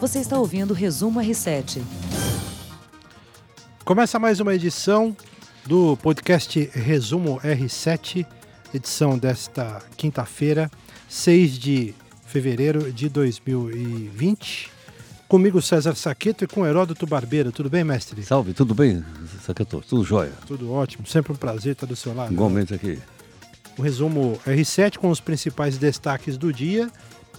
Você está ouvindo o Resumo R7. Começa mais uma edição do podcast Resumo R7, edição desta quinta-feira, 6 de fevereiro de 2020. Comigo César Saqueto e com Heródoto Barbeiro. Tudo bem, mestre? Salve, tudo bem, Saqueto? Tudo jóia? Tudo ótimo, sempre um prazer estar do seu lado. Igualmente aqui. O resumo R7 com os principais destaques do dia,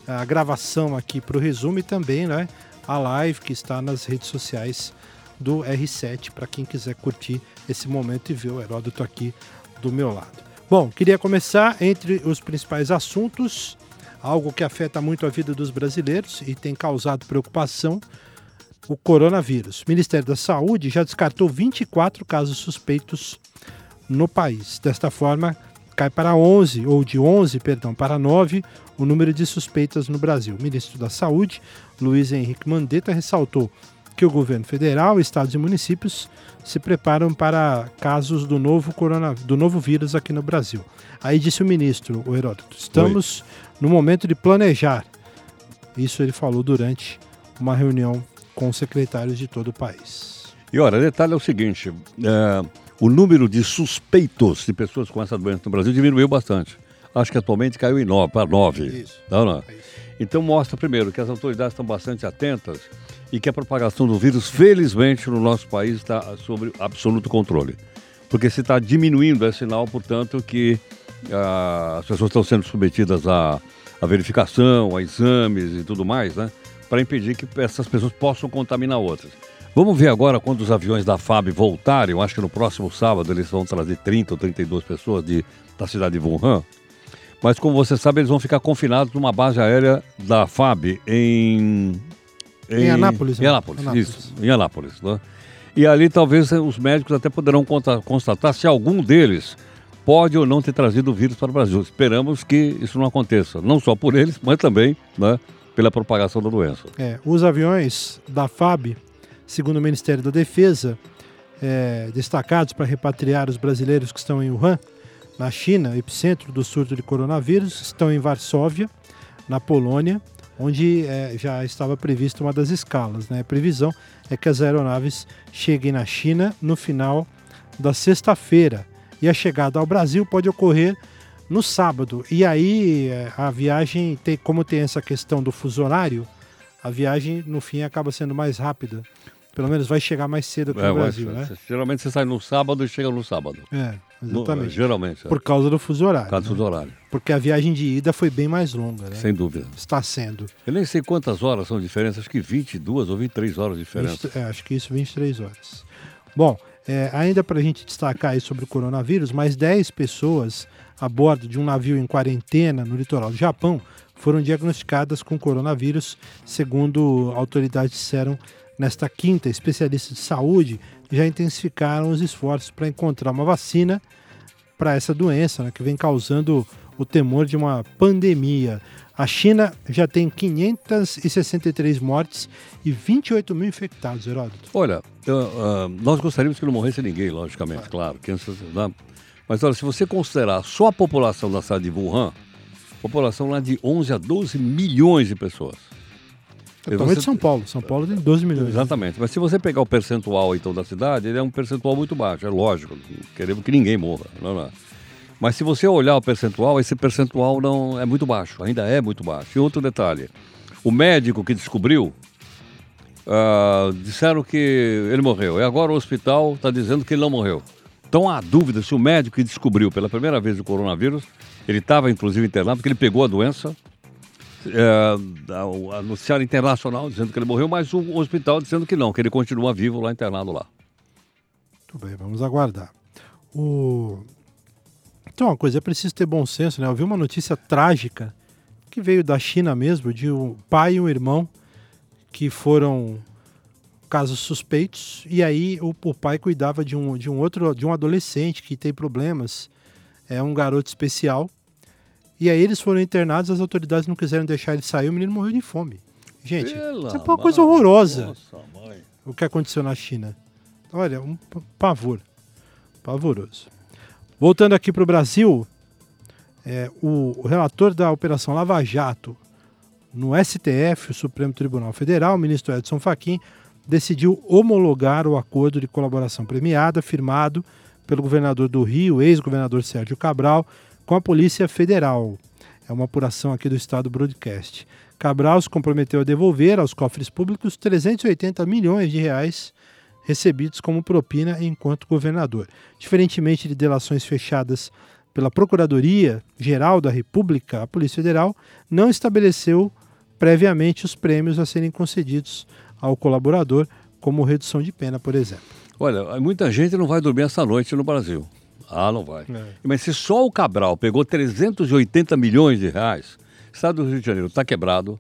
a gravação aqui para o resumo e também né, a live que está nas redes sociais do R7 para quem quiser curtir esse momento e ver o Heródoto aqui do meu lado. Bom, queria começar entre os principais assuntos, algo que afeta muito a vida dos brasileiros e tem causado preocupação, o coronavírus. O Ministério da Saúde já descartou 24 casos suspeitos no país. Desta forma, cai para 11, ou de 11, perdão, para 9 o número de suspeitas no Brasil. O ministro da Saúde, Luiz Henrique Mandetta, ressaltou que o governo federal, estados e municípios se preparam para casos do novo, corona, do novo vírus aqui no Brasil. Aí disse o ministro, o Heródoto, estamos Oi. no momento de planejar. Isso ele falou durante uma reunião com secretários de todo o país. E olha, detalhe é o seguinte: é, o número de suspeitos de pessoas com essa doença no Brasil diminuiu bastante. Acho que atualmente caiu em 9, para 9. Isso. Não, não. É. Então mostra primeiro que as autoridades estão bastante atentas e que a propagação do vírus, felizmente, no nosso país está sob absoluto controle. Porque se está diminuindo, é sinal, portanto, que ah, as pessoas estão sendo submetidas à, à verificação, a exames e tudo mais, né? Para impedir que essas pessoas possam contaminar outras. Vamos ver agora quando os aviões da FAB voltarem. Eu acho que no próximo sábado eles vão trazer 30 ou 32 pessoas de, da cidade de Wuhan. Mas como você sabe, eles vão ficar confinados numa base aérea da FAB em em, em Anápolis. Em né? Anápolis, Anápolis, isso, em Anápolis. Né? E ali talvez os médicos até poderão constatar se algum deles pode ou não ter trazido o vírus para o Brasil. Esperamos que isso não aconteça, não só por eles, mas também né, pela propagação da doença. É, os aviões da FAB, segundo o Ministério da Defesa, é, destacados para repatriar os brasileiros que estão em Wuhan, na China, epicentro do surto de coronavírus, estão em Varsóvia, na Polônia, onde é, já estava prevista uma das escalas. Né? A previsão é que as aeronaves cheguem na China no final da sexta-feira e a chegada ao Brasil pode ocorrer no sábado. E aí é, a viagem, tem, como tem essa questão do fuso horário, a viagem no fim acaba sendo mais rápida. Pelo menos vai chegar mais cedo que é, no Brasil, né? Geralmente você sai no sábado e chega no sábado. É, exatamente. No, geralmente. É. Por causa do fuso horário. Por causa do né? fuso horário. Porque a viagem de ida foi bem mais longa, né? Sem dúvida. Está sendo. Eu nem sei quantas horas são diferentes, acho que 22 ou 23 horas de diferença. 20, é, acho que isso, 23 horas. Bom, é, ainda para a gente destacar aí sobre o coronavírus, mais 10 pessoas a bordo de um navio em quarentena no litoral do Japão foram diagnosticadas com coronavírus, segundo autoridades disseram Nesta quinta, especialistas de saúde já intensificaram os esforços para encontrar uma vacina para essa doença, né, que vem causando o temor de uma pandemia. A China já tem 563 mortes e 28 mil infectados, Heródoto. Olha, uh, nós gostaríamos que não morresse ninguém, logicamente, claro. Né? Mas olha, se você considerar só a população da cidade de Wuhan, população lá de 11 a 12 milhões de pessoas. Totalmente você... São Paulo. São Paulo tem 12 milhões. Exatamente. Mas se você pegar o percentual então da cidade, ele é um percentual muito baixo, é lógico. Queremos que ninguém morra. Não, não. Mas se você olhar o percentual, esse percentual não é muito baixo, ainda é muito baixo. E outro detalhe, o médico que descobriu, uh, disseram que ele morreu. E agora o hospital está dizendo que ele não morreu. Então há dúvida se o médico que descobriu pela primeira vez o coronavírus, ele estava inclusive internado, porque ele pegou a doença, é, a noticiário internacional dizendo que ele morreu, mas o hospital dizendo que não, que ele continua vivo lá internado lá. Muito bem, vamos aguardar. O... Então, uma coisa, é preciso ter bom senso, né? Eu vi uma notícia trágica que veio da China mesmo, de um pai e um irmão que foram casos suspeitos, e aí o, o pai cuidava de um, de um outro, de um adolescente que tem problemas, é um garoto especial, e aí eles foram internados, as autoridades não quiseram deixar ele sair, o menino morreu de fome. Gente, Pela isso é uma coisa horrorosa. Nossa, o que aconteceu na China. Olha, um pavor. Pavoroso. Voltando aqui para o Brasil, é, o, o relator da Operação Lava Jato no STF, o Supremo Tribunal Federal, o ministro Edson Fachin decidiu homologar o acordo de colaboração premiada firmado pelo governador do Rio, ex-governador Sérgio Cabral, com a Polícia Federal. É uma apuração aqui do Estado Broadcast. Cabral se comprometeu a devolver aos cofres públicos 380 milhões de reais recebidos como propina enquanto governador. Diferentemente de delações fechadas pela Procuradoria Geral da República, a Polícia Federal não estabeleceu previamente os prêmios a serem concedidos ao colaborador, como redução de pena, por exemplo. Olha, muita gente não vai dormir essa noite no Brasil. Ah, não vai. É. Mas se só o Cabral pegou 380 milhões de reais, o estado do Rio de Janeiro está quebrado,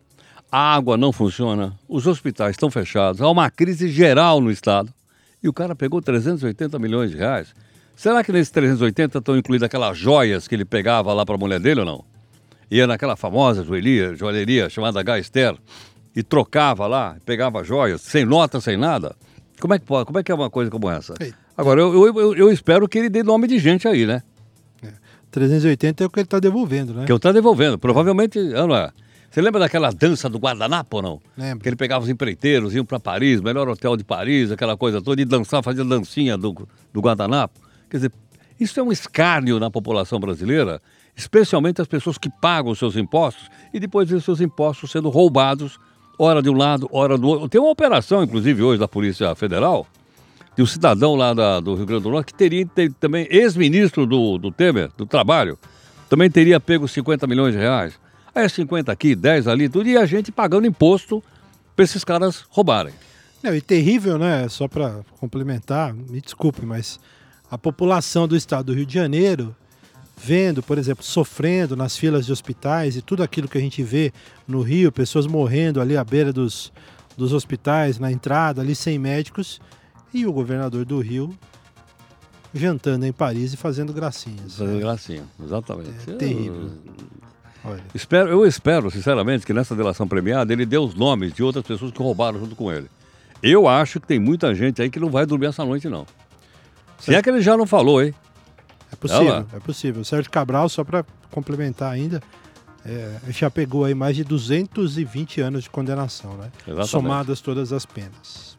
a água não funciona, os hospitais estão fechados, há uma crise geral no estado, e o cara pegou 380 milhões de reais. Será que nesses 380 estão incluídas aquelas joias que ele pegava lá para a mulher dele ou não? Ia naquela famosa joalheria, joalheria chamada Gaster e trocava lá, pegava joias, sem nota, sem nada. Como é que pode? Como é que é uma coisa como essa? Agora, eu, eu, eu espero que ele dê nome de gente aí, né? É. 380 é o que ele está devolvendo, né? Que ele está devolvendo. Provavelmente, é? Você lembra daquela dança do guardanapo ou não? Lembro. Que ele pegava os empreiteiros, iam para Paris, melhor hotel de Paris, aquela coisa toda, e dançar, fazia dancinha do, do guardanapo. Quer dizer, isso é um escárnio na população brasileira, especialmente as pessoas que pagam os seus impostos e depois vêem seus impostos sendo roubados, hora de um lado, hora do outro. Tem uma operação, inclusive, hoje da Polícia Federal, de um cidadão lá da, do Rio Grande do Norte que teria ter, também, ex-ministro do, do Temer, do Trabalho, também teria pego 50 milhões de reais. Aí é 50 aqui, 10 ali, tudo, e a gente pagando imposto para esses caras roubarem. Não, e terrível, né? Só para complementar, me desculpe, mas a população do estado do Rio de Janeiro vendo, por exemplo, sofrendo nas filas de hospitais e tudo aquilo que a gente vê no Rio, pessoas morrendo ali à beira dos, dos hospitais, na entrada, ali sem médicos, e o governador do Rio jantando em Paris e fazendo gracinhas. Fazendo gracinha, exatamente. É terrível. Eu, espero, eu espero, sinceramente, que nessa delação premiada ele dê os nomes de outras pessoas que roubaram junto com ele. Eu acho que tem muita gente aí que não vai dormir essa noite, não. Se é que ele já não falou, hein? É possível, é possível. O Sérgio Cabral, só para complementar ainda, é, já pegou aí mais de 220 anos de condenação, né? Exatamente. Somadas todas as penas.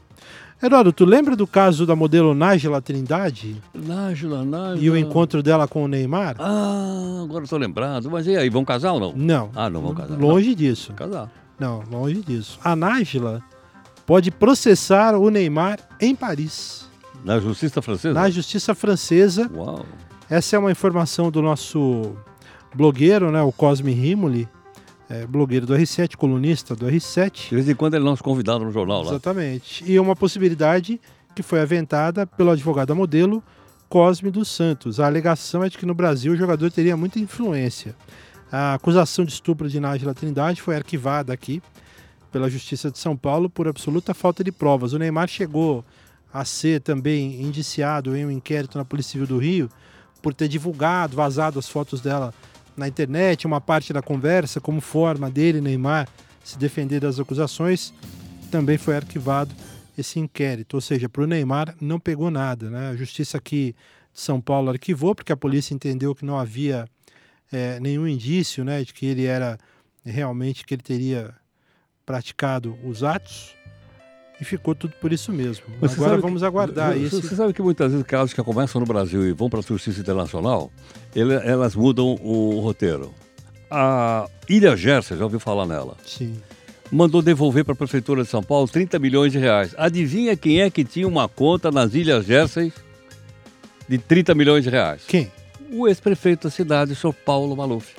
Heródoto, tu lembra do caso da modelo Nájila Trindade? Nájila, Nájila. E o encontro dela com o Neymar? Ah, agora estou lembrado. Mas e aí, vão casar ou não? Não. Ah, não vão casar. Longe não. disso. Casar. Não, longe disso. A Nájila pode processar o Neymar em Paris. Na justiça francesa? Na justiça francesa. Uau. Essa é uma informação do nosso blogueiro, né, o Cosme Rimoli, é, blogueiro do R7, colunista do R7. De vez em quando ele nosso convidado no jornal lá. Exatamente. E uma possibilidade que foi aventada pelo advogado modelo Cosme dos Santos. A alegação é de que no Brasil o jogador teria muita influência. A acusação de estupro de Nájila Trindade foi arquivada aqui pela Justiça de São Paulo por absoluta falta de provas. O Neymar chegou a ser também indiciado em um inquérito na Polícia Civil do Rio por ter divulgado, vazado as fotos dela na internet, uma parte da conversa, como forma dele, Neymar, se defender das acusações, também foi arquivado esse inquérito. Ou seja, para o Neymar não pegou nada. Né? A justiça aqui de São Paulo arquivou, porque a polícia entendeu que não havia é, nenhum indício né, de que ele era realmente, que ele teria praticado os atos. E ficou tudo por isso mesmo. Mas Agora vamos que, aguardar isso. Você sabe que muitas vezes casos que começam no Brasil e vão para a justiça internacional, ele, elas mudam o roteiro. A Ilha Gersa, já ouviu falar nela? Sim. Mandou devolver para a Prefeitura de São Paulo 30 milhões de reais. Adivinha quem é que tinha uma conta nas Ilhas Gersas de 30 milhões de reais? Quem? O ex-prefeito da cidade, o senhor Paulo Maluf.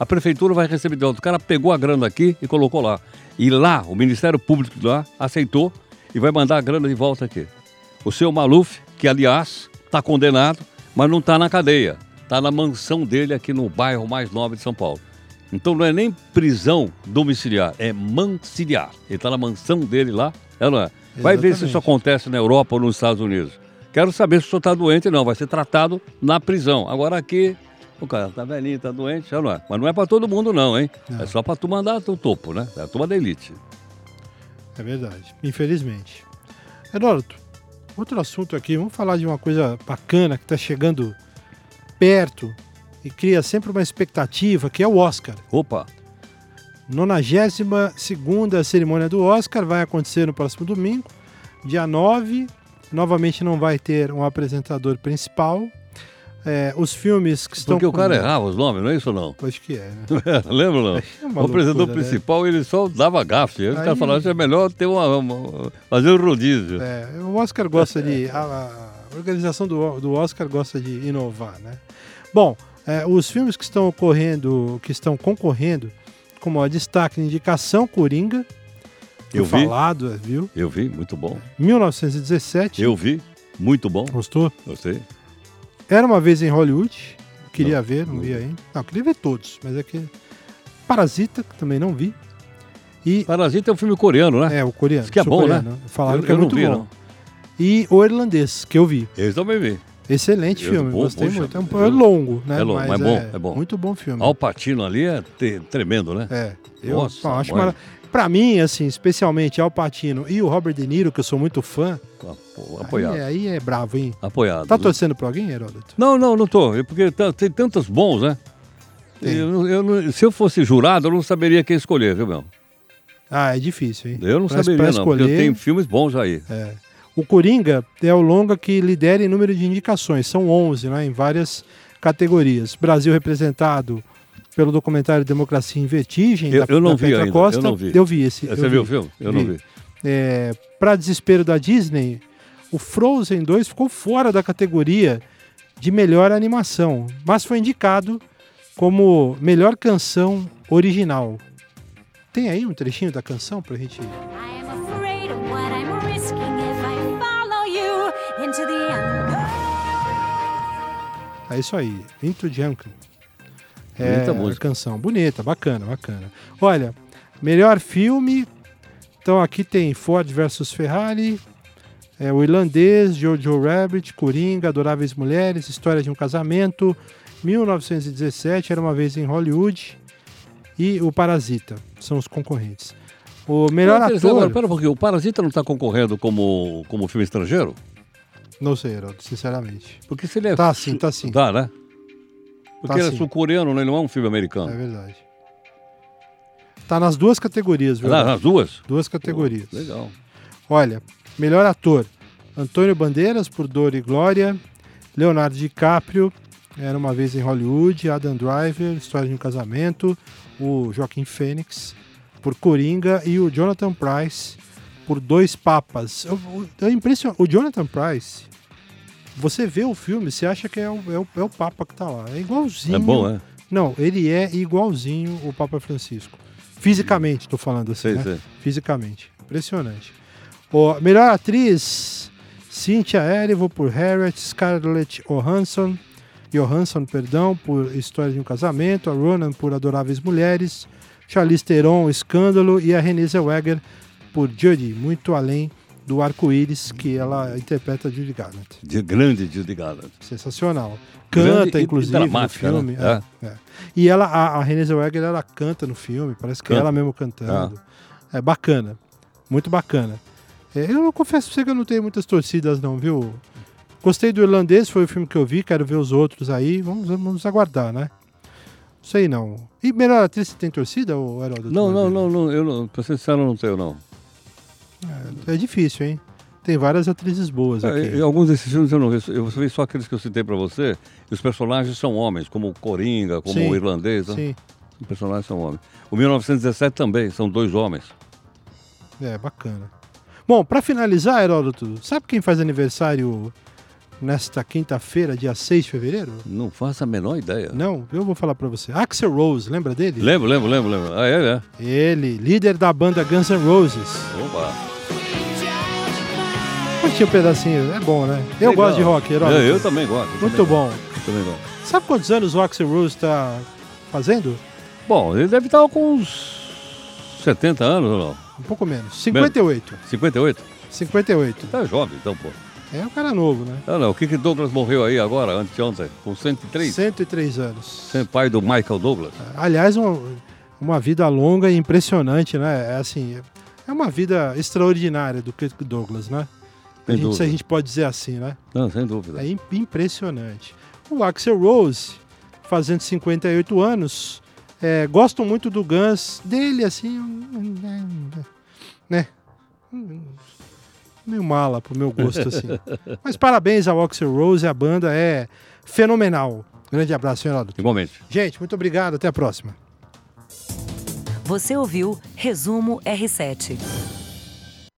A prefeitura vai receber de volta. O cara pegou a grana aqui e colocou lá. E lá, o Ministério Público lá aceitou e vai mandar a grana de volta aqui. O seu Maluf, que aliás está condenado, mas não está na cadeia. Está na mansão dele aqui no bairro mais nobre de São Paulo. Então não é nem prisão domiciliar, é mansiliar. Ele está na mansão dele lá, é não é? Vai Exatamente. ver se isso acontece na Europa ou nos Estados Unidos. Quero saber se o senhor está doente, não. Vai ser tratado na prisão. Agora aqui o cara tá velhinho, tá doente, já não é. Mas não é para todo mundo não, hein? Não. É só para tu mandar o topo, né? É a turma da elite. É verdade, infelizmente. Eduardo, outro assunto aqui, vamos falar de uma coisa bacana que está chegando perto e cria sempre uma expectativa, que é o Oscar. Opa! 92 cerimônia do Oscar vai acontecer no próximo domingo, dia 9. Novamente não vai ter um apresentador principal. É, os filmes que estão. Porque o cara errava os nomes, não é isso ou não? Acho que é. Né? Lembra não? É o apresentador né? principal ele só dava gafe. Aí... Os caras falavam que é melhor ter uma, uma, fazer um rodízio. É, o Oscar gosta de. A, a organização do, do Oscar gosta de inovar, né? Bom, é, os filmes que estão ocorrendo, que estão concorrendo, como a destaque indicação Coringa. Eu vi. Falado, viu? Eu vi, muito bom. 1917. Eu vi, muito bom. Gostou? Gostei. Era uma vez em Hollywood. Queria não, ver, não, não vi ainda. Não, queria ver todos, mas é que. Parasita, que também não vi. E... Parasita é um filme coreano, né? É, o coreano. Isso que é bom, né? Falaram eu, que é muito vi, bom. Não. E o irlandês, que eu vi. Eu também vi. Excelente eu, filme, bom, gostei poxa, muito. É, um, é longo, né? É longo, mas, mas é bom, é, é, bom. Muito bom filme. Al Pacino ali é tremendo, né? É. Eu Nossa, acho maravilhoso. Pra mim, assim, especialmente Al Pacino e o Robert De Niro, que eu sou muito fã. Apoiado. Aí, aí é bravo, hein? Apoiado. Tá torcendo pra alguém, Heródoto? Não, não, não tô. É porque tá, tem tantos bons, né? Eu, eu, se eu fosse jurado, eu não saberia quem escolher, viu, meu? Ah, é difícil, hein? Eu não pra, saberia, pra não, escolher... porque tem filmes bons aí. É. O Coringa é o longa que lidera em número de indicações, são 11, né, em várias categorias. Brasil representado pelo documentário Democracia em Vertigem, eu, da, eu não da vi Petra ainda, Costa. Eu, não vi. eu vi esse. Você eu viu vi. o filme? Eu vi. não vi. É, Para desespero da Disney, o Frozen 2 ficou fora da categoria de melhor animação, mas foi indicado como melhor canção original. Tem aí um trechinho da canção pra gente. É isso aí, Into Jungle. É, Bonita música. canção bonita, bacana, bacana. Olha, melhor filme. Então aqui tem Ford versus Ferrari, é, O Irlandês, Jojo Rabbit, Coringa, Adoráveis Mulheres, História de um Casamento, 1917, Era uma vez em Hollywood e O Parasita. São os concorrentes. O melhor ator. Agora, pera um pouquinho, o Parasita não está concorrendo como, como filme estrangeiro? Não sei, Heraldo, sinceramente. Porque se ele é. Tá sim, tá sim. Tá, né? Porque tá ele é sul-coreano, né? ele não é um filme americano. É verdade. Tá nas duas categorias, viu? Tá nas duas? Duas categorias. Pô, legal. Olha, melhor ator: Antônio Bandeiras por Dor e Glória, Leonardo DiCaprio, Era uma vez em Hollywood, Adam Driver, História de um Casamento, o Joaquim Fênix por Coringa e o Jonathan Price por Dois Papas. É impressionante. O Jonathan Price você vê o filme, você acha que é o, é o, é o Papa que está lá. É igualzinho. É bom, é? Não, ele é igualzinho o Papa Francisco. Fisicamente, estou falando assim, né? Sei. Fisicamente. Impressionante. O, melhor atriz, Cynthia Erivo por Harriet, Scarlett Johansson, Johansson, perdão, por História de um Casamento, a Ronan por Adoráveis Mulheres, Charlize Theron, Escândalo e a Renée Zellweger por Judy, Muito Além do arco-íris que ela interpreta Judy Garland. De grande Judy Garland. Sensacional. Canta, grande inclusive, no né? filme. Né? É, é. E ela, a, a Renée Zellweger, ela canta no filme, parece que canta. ela mesmo cantando. É. é bacana, muito bacana. É, eu não confesso pra você que eu não tenho muitas torcidas não, viu? Gostei do Irlandês, foi o filme que eu vi, quero ver os outros aí, vamos, vamos aguardar, né? Sei não. E melhor atriz, você tem torcida, ou Heraldo? Não, não, não, não, eu não, pra ser sincero, não tenho, não. É, é difícil, hein? Tem várias atrizes boas é, aqui. Alguns desses filmes eu não vi, eu vi só aqueles que eu citei para você, e os personagens são homens, como o Coringa, como sim, o Irlandês. Né? Sim. Os personagens são homens. O 1917 também, são dois homens. É, bacana. Bom, para finalizar, Heródoto, sabe quem faz aniversário nesta quinta-feira, dia 6 de fevereiro? Não faço a menor ideia. Não, eu vou falar para você. Axel Rose, lembra dele? Lembro, lembro, lembro, lembro. Ah, é, é. Ele, líder da banda Guns N' Roses. Opa! Curti um pedacinho, é bom, né? Eu Legal. gosto de rock, herói. Eu, eu, também gosto. Eu Muito também bom. Gosto. Também gosto. Sabe quantos anos o Axel Rose está fazendo? Bom, ele deve estar com uns 70 anos ou não? Um pouco menos. 58. 58? 58. Tá jovem, então, pô. É um cara novo, né? Não, não. O que que Douglas morreu aí agora, anteontem? Com 103? 103 anos. Pai do Michael Douglas. Aliás, uma, uma vida longa e impressionante, né? É assim, é uma vida extraordinária do Kirk Douglas, né? A gente, se a gente pode dizer assim, né? Não, sem dúvida. É impressionante. O Axel Rose, fazendo 58 anos, É, gosto muito do Guns, dele assim, né? Meio mala pro meu gosto assim. Mas parabéns ao Oxer Rose, a banda é fenomenal. Grande abraço, senhor Aldo. Igualmente. Gente, muito obrigado, até a próxima. Você ouviu Resumo R7.